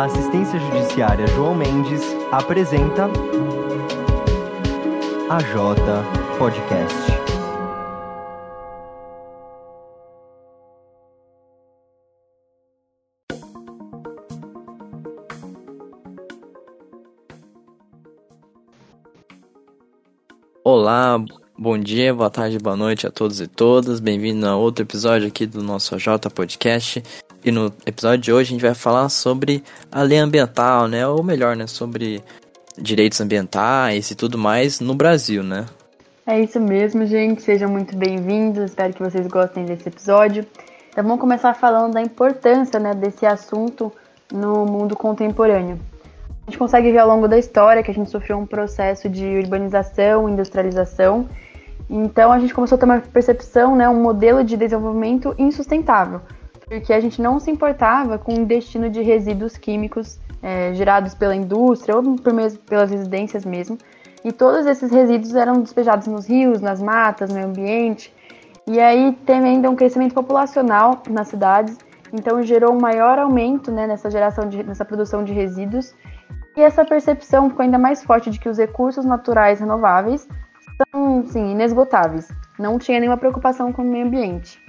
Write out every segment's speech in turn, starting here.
A assistência judiciária João Mendes apresenta a J Podcast. Olá, bom dia, boa tarde, boa noite a todos e todas. Bem-vindo a outro episódio aqui do nosso J Podcast. E no episódio de hoje a gente vai falar sobre a lei ambiental, né? Ou melhor, né? Sobre direitos ambientais e tudo mais no Brasil, né? É isso mesmo, gente. Sejam muito bem-vindos. Espero que vocês gostem desse episódio. Então vamos começar falando da importância né, desse assunto no mundo contemporâneo. A gente consegue ver ao longo da história que a gente sofreu um processo de urbanização, industrialização. Então a gente começou a ter uma percepção, né, um modelo de desenvolvimento insustentável, porque a gente não se importava com o destino de resíduos químicos é, gerados pela indústria ou por mesmo, pelas residências mesmo. E todos esses resíduos eram despejados nos rios, nas matas, no meio ambiente. E aí teve ainda um crescimento populacional nas cidades, então gerou um maior aumento né, nessa geração de, nessa produção de resíduos e essa percepção ficou ainda mais forte de que os recursos naturais renováveis são, sim, inesgotáveis. Não tinha nenhuma preocupação com o meio ambiente.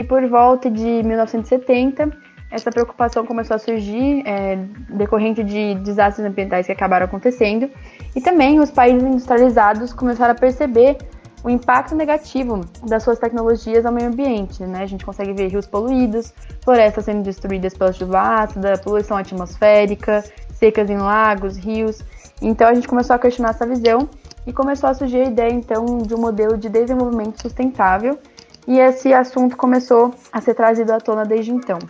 E por volta de 1970, essa preocupação começou a surgir é, decorrente de desastres ambientais que acabaram acontecendo. E também os países industrializados começaram a perceber o impacto negativo das suas tecnologias ao meio ambiente. Né? A gente consegue ver rios poluídos, florestas sendo destruídas pela chuva ácida, poluição atmosférica, secas em lagos, rios. Então a gente começou a questionar essa visão e começou a surgir a ideia então de um modelo de desenvolvimento sustentável e esse assunto começou a ser trazido à tona desde então.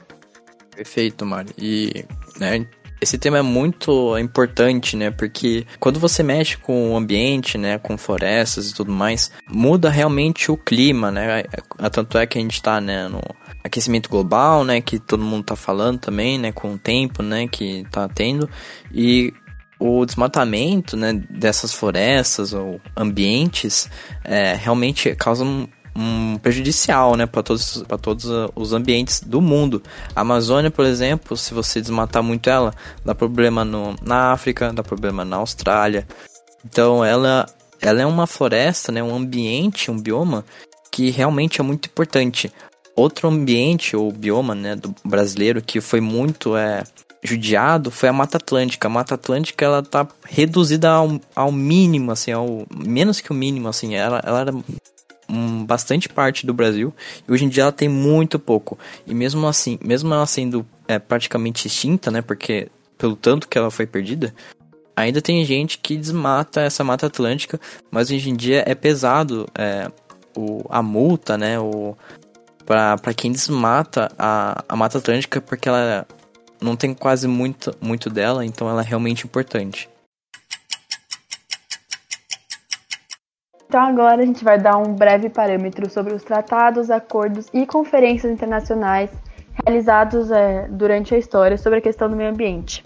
Perfeito, Mari. E né, esse tema é muito importante, né? Porque quando você mexe com o ambiente, né? Com florestas e tudo mais, muda realmente o clima, né? Tanto é que a gente está né, no aquecimento global, né, que todo mundo tá falando também, né, com o tempo, né, que tá tendo, e o desmatamento, né, dessas florestas ou ambientes é, realmente causa um, prejudicial, né, para todos, todos os ambientes do mundo. A Amazônia, por exemplo, se você desmatar muito ela, dá problema no, na África, dá problema na Austrália. Então, ela, ela é uma floresta, né, um ambiente, um bioma que realmente é muito importante. Outro ambiente ou bioma, né, do brasileiro que foi muito é, judiado foi a Mata Atlântica. A Mata Atlântica ela tá reduzida ao, ao mínimo, assim, ao menos que o mínimo, assim. Ela, ela era um, bastante parte do Brasil e hoje em dia ela tem muito pouco. E mesmo assim, mesmo ela sendo é, praticamente extinta, né, porque pelo tanto que ela foi perdida, ainda tem gente que desmata essa Mata Atlântica, mas hoje em dia é pesado é, o, a multa, né, o, para quem desmata a, a Mata Atlântica, porque ela não tem quase muito, muito dela, então ela é realmente importante. Então agora a gente vai dar um breve parâmetro sobre os tratados, acordos e conferências internacionais realizados é, durante a história sobre a questão do meio ambiente.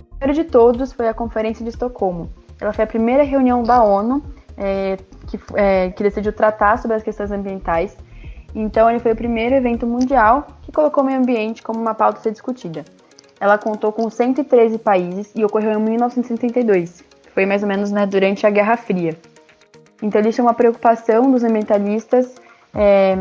O primeiro de todos foi a Conferência de Estocolmo. Ela foi a primeira reunião da ONU é, que, é, que decidiu tratar sobre as questões ambientais então, ele foi o primeiro evento mundial que colocou o meio ambiente como uma pauta a ser discutida. Ela contou com 113 países e ocorreu em 1972. Foi mais ou menos né, durante a Guerra Fria. Então, tinha uma preocupação dos ambientalistas é,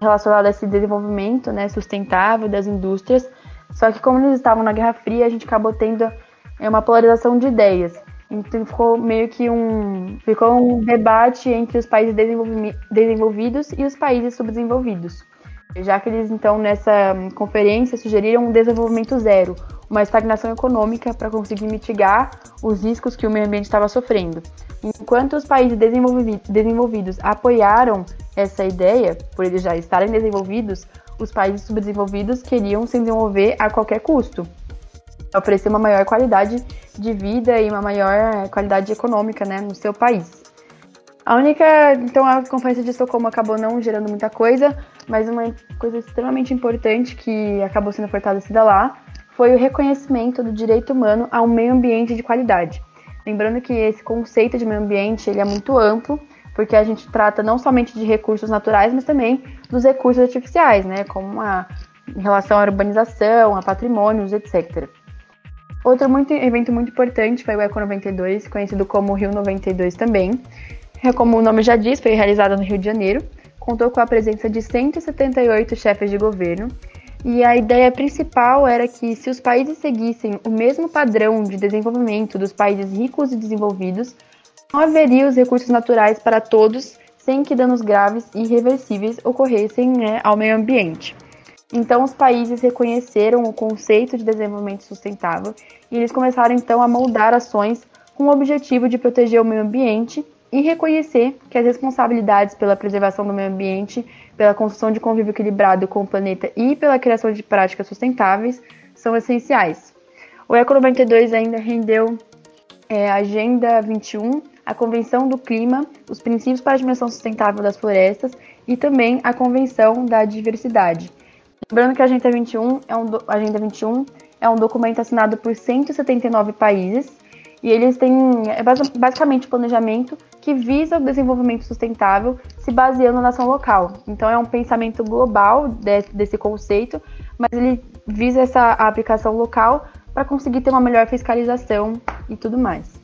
relacionada a esse desenvolvimento né, sustentável das indústrias. Só que, como eles estavam na Guerra Fria, a gente acabou tendo é, uma polarização de ideias. Então ficou meio que um ficou um debate entre os países desenvolvidos e os países subdesenvolvidos. Já que eles então nessa conferência sugeriram um desenvolvimento zero, uma estagnação econômica para conseguir mitigar os riscos que o meio ambiente estava sofrendo. Enquanto os países desenvolvidos apoiaram essa ideia, por eles já estarem desenvolvidos, os países subdesenvolvidos queriam se desenvolver a qualquer custo oferecer uma maior qualidade de vida e uma maior qualidade econômica né, no seu país. A única, então a Conferência de Estocolmo acabou não gerando muita coisa, mas uma coisa extremamente importante que acabou sendo fortalecida lá foi o reconhecimento do direito humano a um meio ambiente de qualidade. Lembrando que esse conceito de meio ambiente ele é muito amplo, porque a gente trata não somente de recursos naturais, mas também dos recursos artificiais, né, como a, em relação à urbanização, a patrimônios, etc. Outro muito, evento muito importante foi o Eco 92, conhecido como Rio 92 também. É como o nome já diz, foi realizado no Rio de Janeiro. Contou com a presença de 178 chefes de governo. E a ideia principal era que, se os países seguissem o mesmo padrão de desenvolvimento dos países ricos e desenvolvidos, não haveria os recursos naturais para todos sem que danos graves e irreversíveis ocorressem né, ao meio ambiente. Então, os países reconheceram o conceito de desenvolvimento sustentável e eles começaram então a moldar ações com o objetivo de proteger o meio ambiente e reconhecer que as responsabilidades pela preservação do meio ambiente, pela construção de convívio equilibrado com o planeta e pela criação de práticas sustentáveis são essenciais. O Eco 92 ainda rendeu é, a Agenda 21, a Convenção do Clima, os princípios para a dimensão sustentável das florestas e também a Convenção da Diversidade. Lembrando que a Agenda 21 é um, a Agenda 21 é um documento assinado por 179 países e eles têm é basicamente planejamento que visa o desenvolvimento sustentável se baseando na ação local. Então é um pensamento global de, desse conceito, mas ele visa essa aplicação local para conseguir ter uma melhor fiscalização e tudo mais.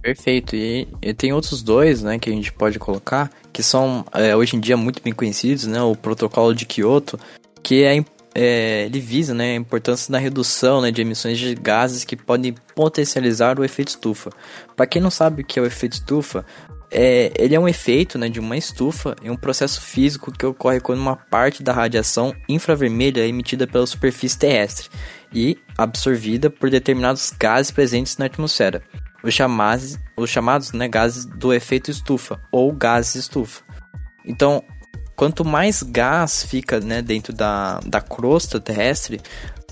Perfeito. E, e, tem outros dois, né, que a gente pode colocar, que são é, hoje em dia muito bem conhecidos, né, o Protocolo de Kyoto, que é é, ele visa né, a importância da redução né, de emissões de gases que podem potencializar o efeito estufa. Para quem não sabe o que é o efeito estufa, é, ele é um efeito né, de uma estufa em um processo físico que ocorre quando uma parte da radiação infravermelha é emitida pela superfície terrestre e absorvida por determinados gases presentes na atmosfera, os chamados, os chamados né, gases do efeito estufa ou gases estufa. Então, quanto mais gás fica né, dentro da, da crosta terrestre,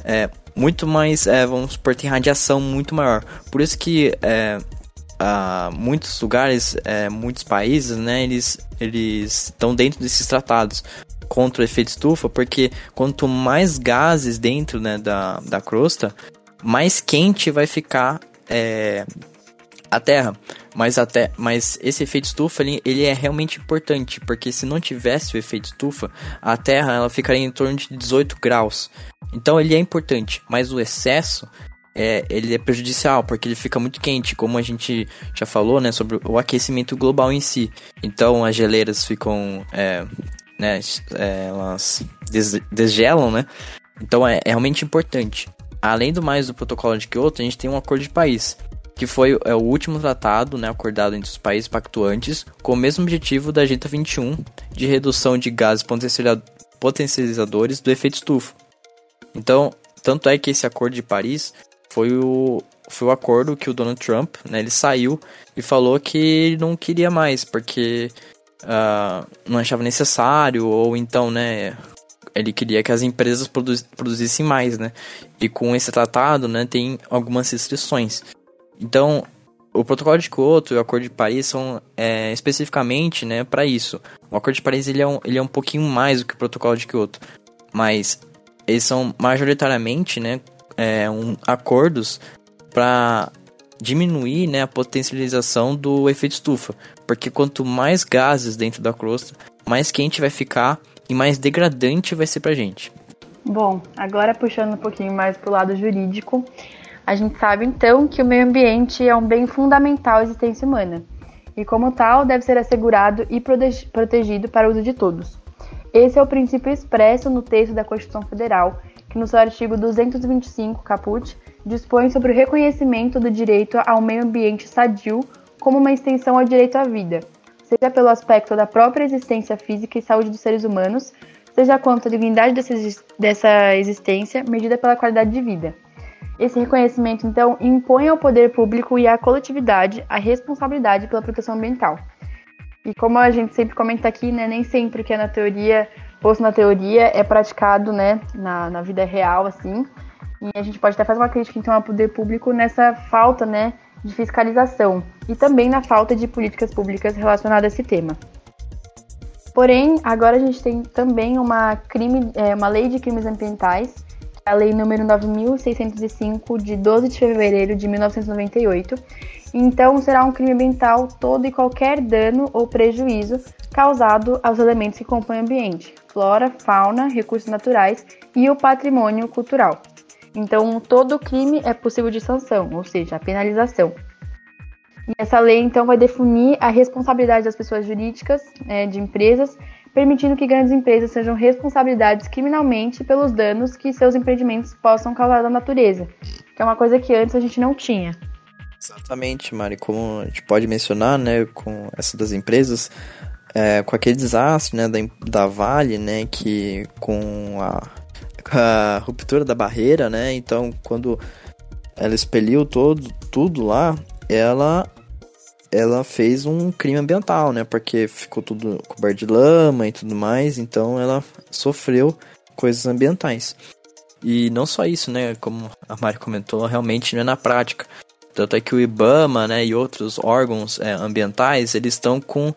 é, muito mais, é, vamos supor, tem radiação muito maior. Por isso que é, muitos lugares, é, muitos países, né, eles, eles estão dentro desses tratados contra o efeito estufa, porque quanto mais gases dentro né, da, da crosta, mais quente vai ficar é, a Terra. Mas, até, mas esse efeito estufa ele, ele, é realmente importante, porque se não tivesse o efeito estufa, a Terra ela ficaria em torno de 18 graus. Então ele é importante, mas o excesso é, ele é prejudicial, porque ele fica muito quente, como a gente já falou, né, sobre o aquecimento global em si. Então as geleiras ficam, é, né, é, elas des desgelam, né? Então é, é realmente importante. Além do mais do protocolo de Kyoto, a gente tem um acordo de país que foi é, o último tratado né, acordado entre os países pactuantes com o mesmo objetivo da Agenda 21 de redução de gases potencializadores do efeito estufa. Então, tanto é que esse acordo de Paris foi o, foi o acordo que o Donald Trump, né, ele saiu e falou que não queria mais, porque uh, não achava necessário, ou então, né, ele queria que as empresas produzissem mais, né, e com esse tratado, né, tem algumas restrições. Então, o Protocolo de Kyoto e o Acordo de Paris são é, especificamente né, para isso. O Acordo de Paris ele é, um, ele é um pouquinho mais do que o Protocolo de Kyoto, mas eles são majoritariamente né, é, um, acordos para diminuir né, a potencialização do efeito estufa, porque quanto mais gases dentro da crosta, mais quente vai ficar e mais degradante vai ser para gente. Bom, agora puxando um pouquinho mais para o lado jurídico, a gente sabe então que o meio ambiente é um bem fundamental à existência humana e, como tal, deve ser assegurado e protegido para uso de todos. Esse é o princípio expresso no texto da Constituição Federal, que no seu artigo 225, caput, dispõe sobre o reconhecimento do direito ao meio ambiente sadio como uma extensão ao direito à vida, seja pelo aspecto da própria existência física e saúde dos seres humanos, seja quanto à dignidade dessa existência medida pela qualidade de vida. Esse reconhecimento, então, impõe ao poder público e à coletividade a responsabilidade pela proteção ambiental. E como a gente sempre comenta aqui, né, nem sempre que é na teoria, posto na teoria, é praticado né, na, na vida real, assim. E a gente pode até fazer uma crítica, então, ao poder público nessa falta né, de fiscalização e também na falta de políticas públicas relacionadas a esse tema. Porém, agora a gente tem também uma, crime, é, uma lei de crimes ambientais a Lei número 9605 de 12 de fevereiro de 1998. Então, será um crime ambiental todo e qualquer dano ou prejuízo causado aos elementos que compõem o ambiente, flora, fauna, recursos naturais e o patrimônio cultural. Então, todo crime é possível de sanção, ou seja, penalização. E essa lei, então, vai definir a responsabilidade das pessoas jurídicas, é, de empresas, permitindo que grandes empresas sejam responsabilizadas criminalmente pelos danos que seus empreendimentos possam causar à natureza, que é uma coisa que antes a gente não tinha. Exatamente, Mari. Como a gente pode mencionar, né, com essa das empresas, é, com aquele desastre, né, da, da Vale, né, que com a, a ruptura da barreira, né, então quando ela expeliu todo, tudo lá, ela ela fez um crime ambiental, né? Porque ficou tudo coberto de lama e tudo mais, então ela sofreu coisas ambientais. E não só isso, né? Como a Mari comentou, realmente não é na prática. Tanto é que o IBAMA, né, e outros órgãos é, ambientais, eles estão com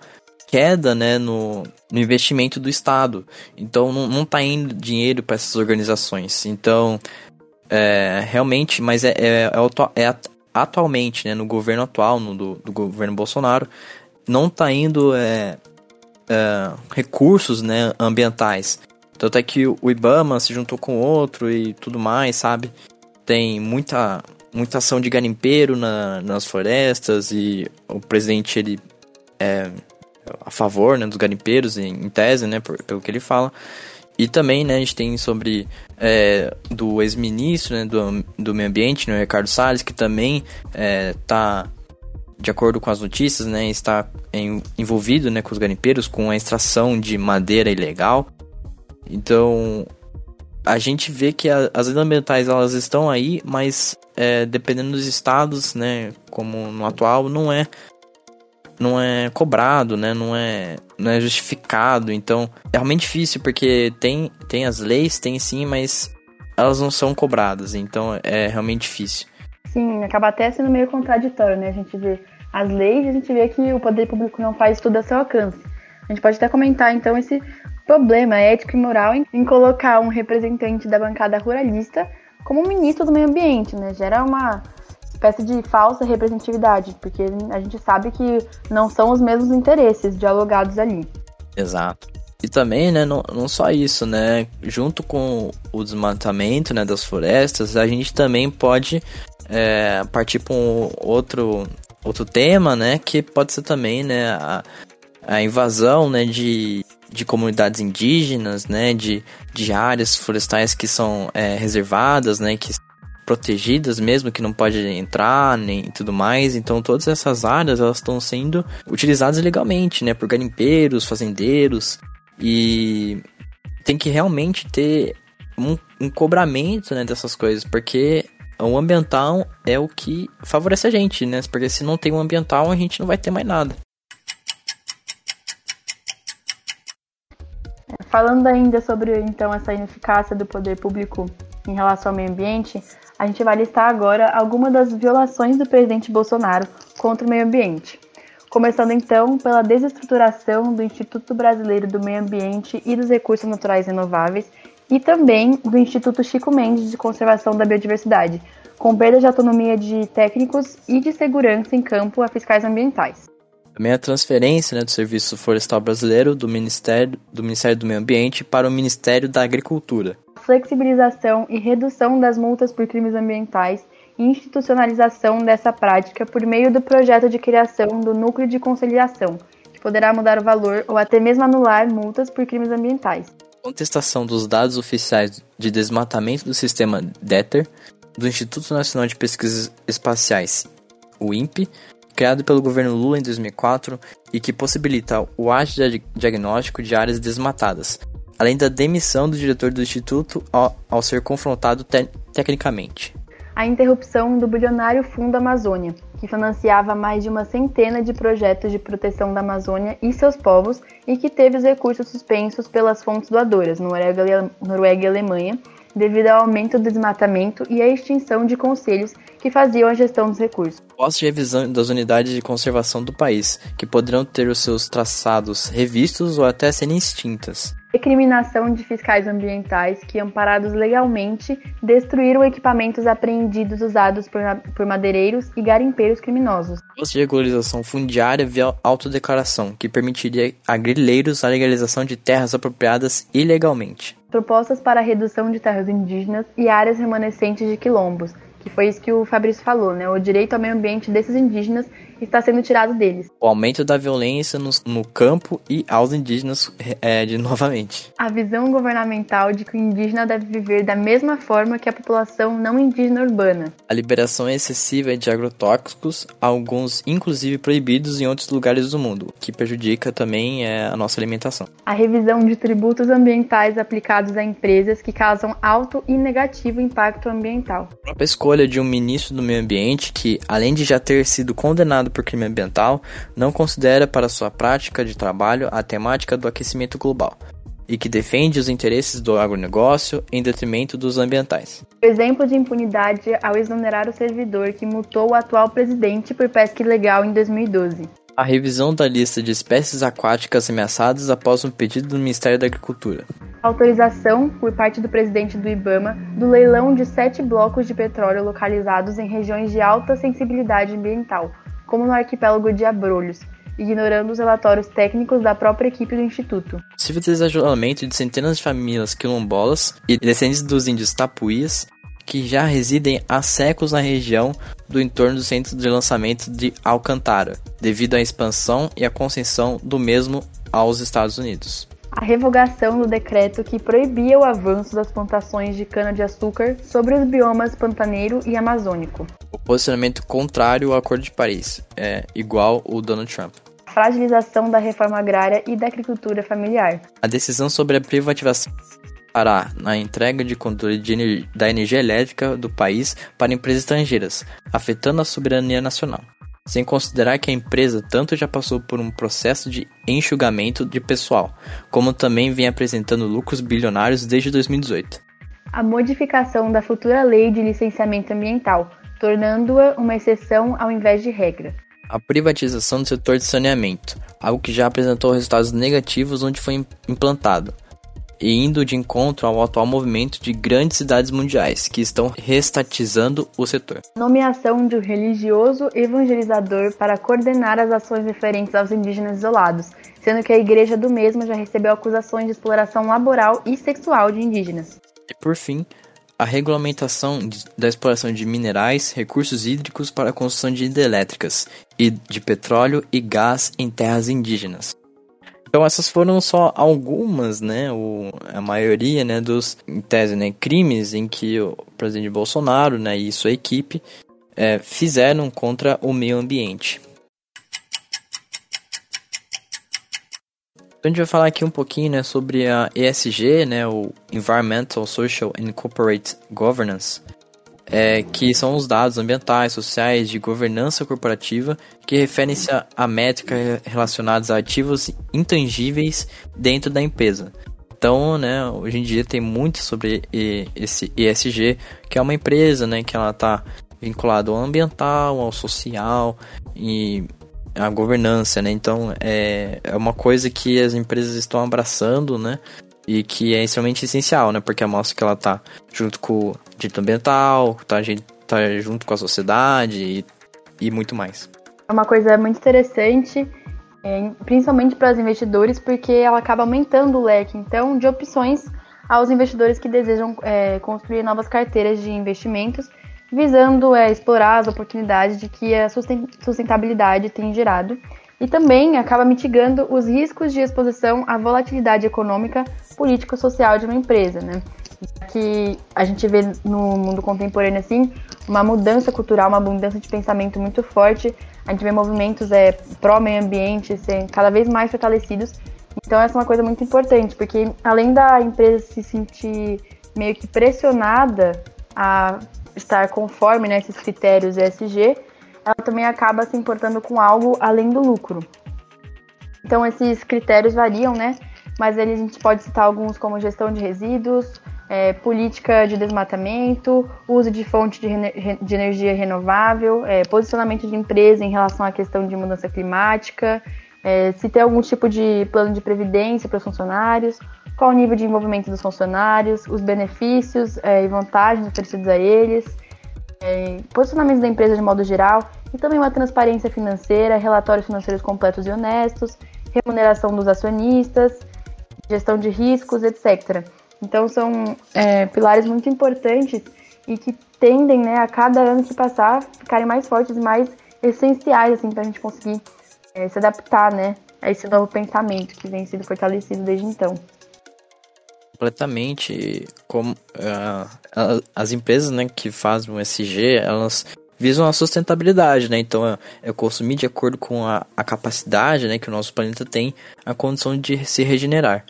queda, né, no, no investimento do Estado. Então não, não tá indo dinheiro para essas organizações. Então, é, realmente, mas é, é, é, atualmente, né, no governo atual, no do, do governo Bolsonaro, não está indo é, é, recursos né, ambientais. Tanto é que o IBAMA se juntou com outro e tudo mais, sabe? Tem muita, muita ação de garimpeiro na, nas florestas e o presidente ele é a favor né, dos garimpeiros, em, tese, né, por, pelo que ele fala. E também, né, a gente tem sobre é, do ex-ministro né, do, do meio ambiente, né, Ricardo Salles, que também está, é, de acordo com as notícias, né, está em, envolvido né, com os garimpeiros, com a extração de madeira ilegal. Então, a gente vê que a, as leis ambientais elas estão aí, mas é, dependendo dos estados, né, como no atual, não é não é cobrado, né? Não é, não é justificado. Então, é realmente difícil porque tem, tem as leis, tem sim, mas elas não são cobradas. Então, é realmente difícil. Sim, acaba até sendo meio contraditório, né? A gente vê as leis e a gente vê que o poder público não faz tudo a seu alcance. A gente pode até comentar, então, esse problema ético e moral em, em colocar um representante da bancada ruralista como ministro do meio ambiente, né? Gera uma espécie de falsa representatividade, porque a gente sabe que não são os mesmos interesses dialogados ali. Exato. E também, né, não, não só isso, né, junto com o desmatamento, né, das florestas, a gente também pode é, partir para um outro, outro tema, né, que pode ser também, né, a, a invasão, né, de, de comunidades indígenas, né, de, de áreas florestais que são é, reservadas, né, que protegidas mesmo, que não pode entrar nem tudo mais. Então todas essas áreas elas estão sendo utilizadas legalmente, né, por garimpeiros, fazendeiros e tem que realmente ter um, um cobramento, né, dessas coisas, porque o ambiental é o que favorece a gente, né? Porque se não tem um ambiental, a gente não vai ter mais nada. Falando ainda sobre então essa ineficácia do poder público em relação ao meio ambiente, a gente vai listar agora algumas das violações do presidente Bolsonaro contra o meio ambiente. Começando então pela desestruturação do Instituto Brasileiro do Meio Ambiente e dos Recursos Naturais Renováveis e também do Instituto Chico Mendes de Conservação da Biodiversidade, com perda de autonomia de técnicos e de segurança em campo a fiscais ambientais. Também a transferência né, do Serviço Florestal Brasileiro do Ministério, do Ministério do Meio Ambiente para o Ministério da Agricultura, flexibilização e redução das multas por crimes ambientais e institucionalização dessa prática por meio do projeto de criação do Núcleo de Conciliação, que poderá mudar o valor ou até mesmo anular multas por crimes ambientais. Contestação dos dados oficiais de desmatamento do sistema DETER do Instituto Nacional de Pesquisas Espaciais, o INPE, criado pelo governo Lula em 2004 e que possibilita o ágil diagnóstico de áreas desmatadas, além da demissão do diretor do Instituto ao, ao ser confrontado te tecnicamente. A interrupção do bilionário Fundo Amazônia, que financiava mais de uma centena de projetos de proteção da Amazônia e seus povos e que teve os recursos suspensos pelas fontes doadoras, Noruega, Noruega e Alemanha, devido ao aumento do desmatamento e à extinção de conselhos que faziam a gestão dos recursos. Pós de revisão das unidades de conservação do país, que poderão ter os seus traçados revistos ou até serem extintas. Recriminação de fiscais ambientais que, amparados legalmente, destruíram equipamentos apreendidos usados por, por madeireiros e garimpeiros criminosos. de regularização fundiária via autodeclaração, que permitiria a grileiros a legalização de terras apropriadas ilegalmente. Propostas para a redução de terras indígenas e áreas remanescentes de quilombos, que foi isso que o Fabrício falou, né? O direito ao meio ambiente desses indígenas está sendo tirado deles. O aumento da violência no, no campo e aos indígenas é, de novamente. A visão governamental de que o indígena deve viver da mesma forma que a população não indígena urbana. A liberação excessiva de agrotóxicos, alguns inclusive proibidos em outros lugares do mundo, que prejudica também é, a nossa alimentação. A revisão de tributos ambientais aplicados a empresas que causam alto e negativo impacto ambiental. A própria escolha de um ministro do meio ambiente que, além de já ter sido condenado condenado por crime ambiental não considera para sua prática de trabalho a temática do aquecimento global e que defende os interesses do agronegócio em detrimento dos ambientais. Exemplo de impunidade ao exonerar o servidor que multou o atual presidente por pesca ilegal em 2012. A revisão da lista de espécies aquáticas ameaçadas após um pedido do Ministério da Agricultura. Autorização, por parte do presidente do IBAMA, do leilão de sete blocos de petróleo localizados em regiões de alta sensibilidade ambiental, como no arquipélago de Abrolhos, ignorando os relatórios técnicos da própria equipe do Instituto. Possível desajulamento de centenas de famílias quilombolas e descendentes dos índios tapuias que já residem há séculos na região do entorno do centro de lançamento de Alcantara, devido à expansão e à concessão do mesmo aos Estados Unidos a revogação do decreto que proibia o avanço das plantações de cana-de-açúcar sobre os biomas pantaneiro e amazônico. O posicionamento contrário ao Acordo de Paris, é igual o Donald Trump. A fragilização da reforma agrária e da agricultura familiar. A decisão sobre a privatização fará na entrega de controle de, da energia elétrica do país para empresas estrangeiras, afetando a soberania nacional sem considerar que a empresa tanto já passou por um processo de enxugamento de pessoal, como também vem apresentando lucros bilionários desde 2018. A modificação da futura lei de licenciamento ambiental, tornando-a uma exceção ao invés de regra. A privatização do setor de saneamento, algo que já apresentou resultados negativos onde foi implantado, e indo de encontro ao atual movimento de grandes cidades mundiais que estão restatizando o setor. Nomeação de um religioso evangelizador para coordenar as ações referentes aos indígenas isolados, sendo que a igreja do mesmo já recebeu acusações de exploração laboral e sexual de indígenas. E por fim, a regulamentação da exploração de minerais, recursos hídricos para a construção de hidrelétricas e de petróleo e gás em terras indígenas. Então essas foram só algumas, né, o, a maioria, né, dos, em tese, né, crimes em que o presidente Bolsonaro, né, e sua equipe é, fizeram contra o meio ambiente. Então a gente vai falar aqui um pouquinho, né, sobre a ESG, né, o Environmental, Social and Corporate Governance, é, que são os dados ambientais, sociais, de governança corporativa que referem-se a, a métricas relacionadas a ativos intangíveis dentro da empresa. Então, né, hoje em dia tem muito sobre esse ESG, que é uma empresa, né, que ela está vinculada ao ambiental, ao social e à governança, né? Então, é, é uma coisa que as empresas estão abraçando, né? E que é extremamente essencial, né? Porque mostra que ela tá junto com o direito ambiental, tá, tá junto com a sociedade e, e muito mais. É uma coisa muito interessante, é, principalmente para os investidores, porque ela acaba aumentando o leque, então, de opções aos investidores que desejam é, construir novas carteiras de investimentos, visando é, explorar as oportunidades de que a sustentabilidade tem gerado e também acaba mitigando os riscos de exposição à volatilidade econômica, político-social de uma empresa, né? Que a gente vê no mundo contemporâneo assim uma mudança cultural, uma mudança de pensamento muito forte. A gente vê movimentos é, pró-meio ambiente sendo cada vez mais fortalecidos. Então essa é uma coisa muito importante, porque além da empresa se sentir meio que pressionada a estar conforme né, critérios ESG, ela também acaba se importando com algo além do lucro. Então esses critérios variam, né? Mas a gente pode citar alguns como gestão de resíduos, é, política de desmatamento, uso de fonte de, de energia renovável, é, posicionamento de empresa em relação à questão de mudança climática, é, se tem algum tipo de plano de previdência para os funcionários, qual o nível de envolvimento dos funcionários, os benefícios é, e vantagens oferecidos a eles, é, posicionamento da empresa de modo geral e também uma transparência financeira, relatórios financeiros completos e honestos, remuneração dos acionistas, gestão de riscos, etc. Então são é, pilares muito importantes e que tendem, né, a cada ano que passar, ficarem mais fortes e mais essenciais assim, para a gente conseguir é, se adaptar né, a esse novo pensamento que vem sendo fortalecido desde então completamente como uh, as empresas né, que fazem o SG, elas visam a sustentabilidade, né? Então é consumir de acordo com a, a capacidade né, que o nosso planeta tem a condição de se regenerar.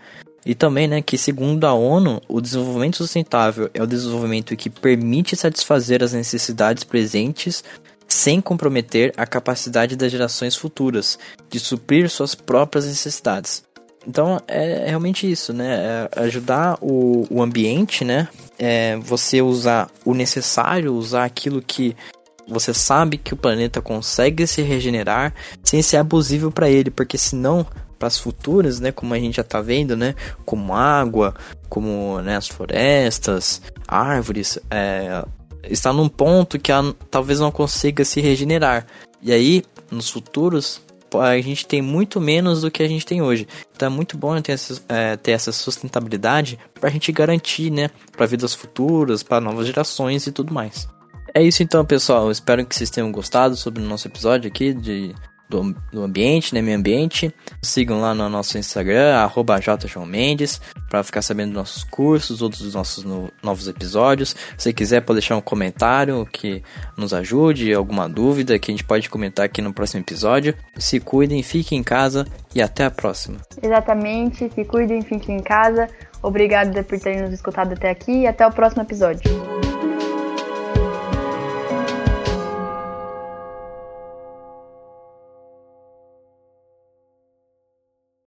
E também, né, que segundo a ONU, o desenvolvimento sustentável é o desenvolvimento que permite satisfazer as necessidades presentes sem comprometer a capacidade das gerações futuras de suprir suas próprias necessidades. Então é realmente isso, né? É ajudar o, o ambiente, né? É você usar o necessário, usar aquilo que você sabe que o planeta consegue se regenerar sem ser abusivo para ele, porque senão para as futuras, né, como a gente já está vendo, né, como água, como né, as florestas, árvores, é, está num ponto que a, talvez não consiga se regenerar. E aí, nos futuros, a gente tem muito menos do que a gente tem hoje. Então é muito bom ter essa, é, ter essa sustentabilidade para a gente garantir, né, para vidas futuras, para novas gerações e tudo mais. É isso então, pessoal. espero que vocês tenham gostado sobre o nosso episódio aqui de do, do ambiente, né, meio ambiente. Sigam lá no nosso Instagram, arroba para ficar sabendo dos nossos cursos, outros dos nossos no, novos episódios. Se quiser, pode deixar um comentário que nos ajude, alguma dúvida que a gente pode comentar aqui no próximo episódio. Se cuidem, fiquem em casa e até a próxima. Exatamente, se cuidem, fiquem em casa. Obrigado por terem nos escutado até aqui e até o próximo episódio.